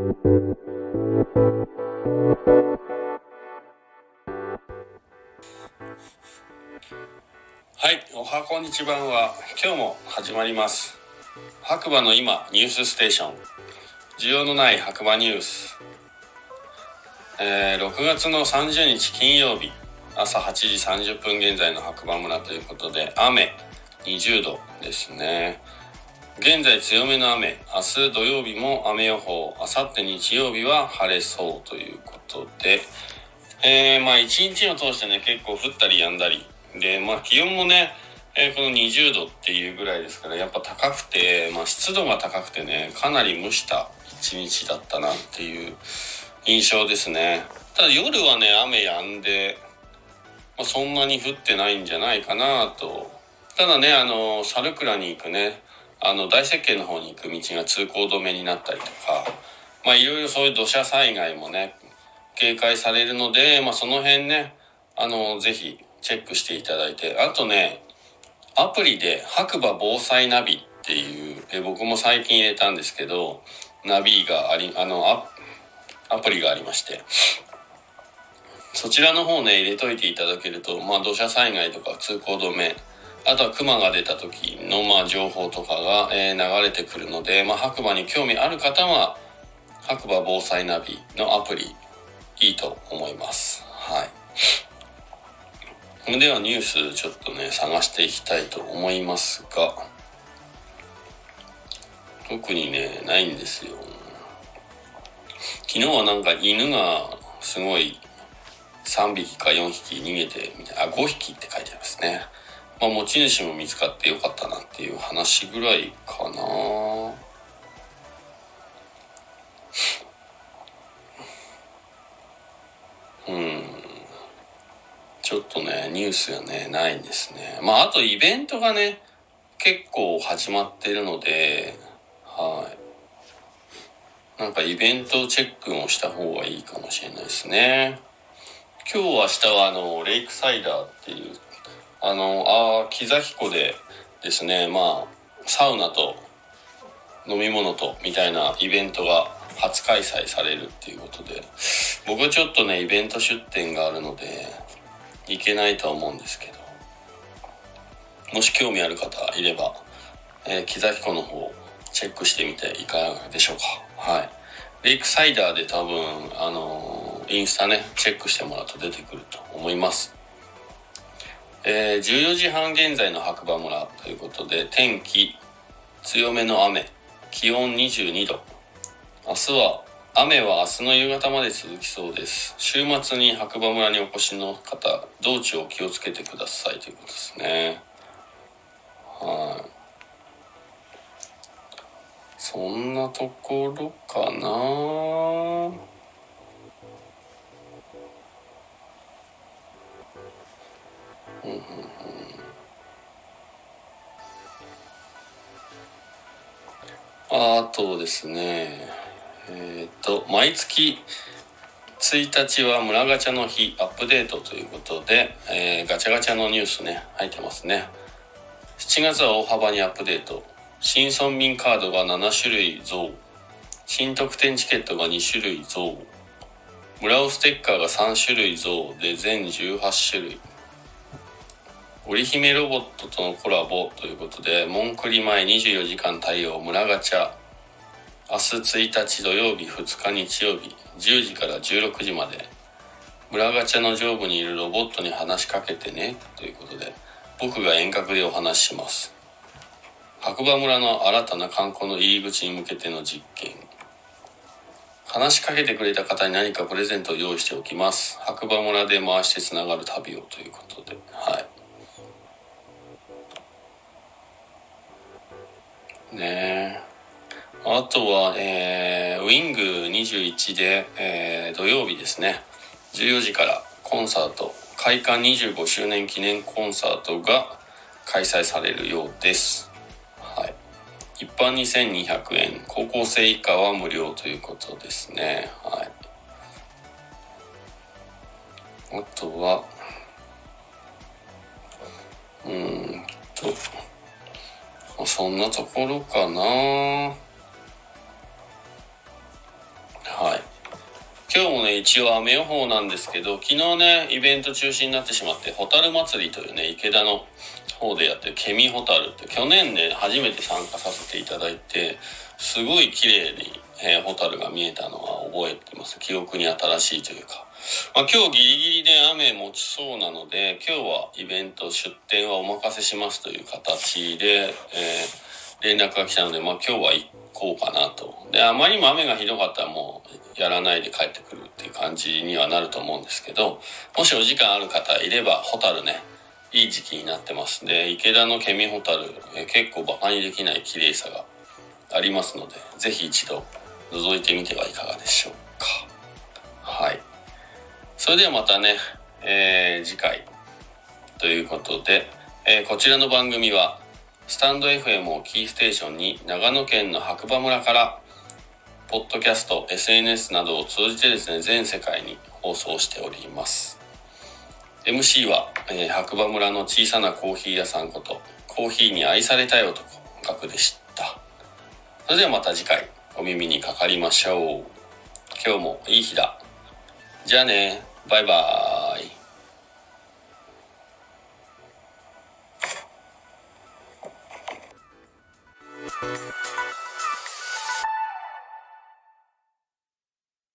はい、おはこんにちばんは。今日も始まります。白馬の今ニュースステーション。需要のない白馬ニュース、えー、6月の30日金曜日。朝8時30分現在の白馬村ということで雨20度ですね。現在強めの雨。明日土曜日も雨予報。明後日日曜日は晴れそうということで。えー、まあ一日を通してね結構降ったりやんだり。でまあ気温もねえー、この20度っていうぐらいですからやっぱ高くて、まあ、湿度が高くてねかなり蒸した一日だったなっていう印象ですね。ただ夜はね雨止んで、まあ、そんなに降ってないんじゃないかなと。ただねあの猿倉に行くねあの大雪渓の方に行く道が通行止めになったりとかまあいろいろそういう土砂災害もね警戒されるので、まあ、その辺ねあのぜひチェックしていただいてあとねアプリで白馬防災ナビっていうえ僕も最近入れたんですけどナビがありあのアプリがありましてそちらの方ね入れといていただけるとまあ土砂災害とか通行止めあとは熊が出た時のまあ情報とかが、え、流れてくるので、まあ、白馬に興味ある方は白馬防災ナビのアプリいいと思います。はい。それではニュースちょっとね探していきたいと思いますが特にねないんですよ。昨日はなんか犬がすごい3匹か4匹逃げてみたいなあ5匹って書いてありますね。まあ持ち主も見つかってよかったなっていう話ぐらいかなうんちょっとね、ニュースがね、ないんですね。まあ、あとイベントがね、結構始まってるので、はい。なんかイベントチェックもした方がいいかもしれないですね。今日明日はあの、レイクサイダーっていう、あの、ああ木崎湖でですね、まあ、サウナと飲み物とみたいなイベントが初開催されるっていうことで、僕はちょっとね、イベント出店があるので、いけないとは思うんですけどもし興味ある方いれば、えー、木崎湖の方チェックしてみていかがでしょうか。はい。レイクサイダーで多分あのー、インスタねチェックしてもらうと出てくると思います。えー、14時半現在の白馬村ということで天気強めの雨気温22度明日は雨は明日の夕方まで続きそうです。週末に白馬村にお越しの方、道中を気をつけてくださいということですね。はい。そんなところかなあとですねえっ、と、毎月1日は村ガチャの日アップデートということで、えー、ガチャガチャのニュースね、入ってますね。7月は大幅にアップデート。新村民カードが7種類増。新特典チケットが2種類増。村尾ステッカーが3種類増で全18種類。織姫ロボットとのコラボということで、モンクリ前24時間対応村ガチャ明日1日土曜日2日日曜日10時から16時まで。村ガチャの上部にいるロボットに話しかけてねということで僕が遠隔でお話しします。白馬村の新たな観光の入り口に向けての実験。話しかけてくれた方に何かプレゼントを用意しておきます。白馬村で回してつながる旅をということで。はい。ねあとは、えー、ウィング21で、えー、土曜日ですね。14時からコンサート、開館25周年記念コンサートが開催されるようです。はい。一般2200円、高校生以下は無料ということですね。はい。あとは、うんと、そんなところかな。はい。今日もね、一応雨予報なんですけど、昨日ね、イベント中止になってしまって、ホタル祭りというね、池田の方でやってるケミホタルって去年ね初めて参加させていただいてすごい綺麗に、えー、ホタルが見えたのは覚えてます。記憶に新しいというか、まあ、今日ギリギリで雨持ちそうなので今日はイベント出店はお任せしますという形で、えー、連絡が来たので、まあ、今日は行こうかなと。であまりにも雨がひどかったらもうやらないで帰ってくるっていう感じにはなると思うんですけどもしお時間ある方いればホタルねいい時期になってますで池田のケミホタルえ結構バカにできない綺麗さがありますので是非一度覗いてみてはいかがでしょうか。はい。それではまたね、えー、次回ということで、えー、こちらの番組はスタンド FM をキーステーションに長野県の白馬村からポッドキャスト SNS などを通じてですね全世界に放送しております。MC は、えー、白馬村の小さなコーヒー屋さんことコーヒーに愛されたい男ガクでした。それではまた次回。お耳にかかりましょう。今日もいい日だ。じゃあね。バイバーイ。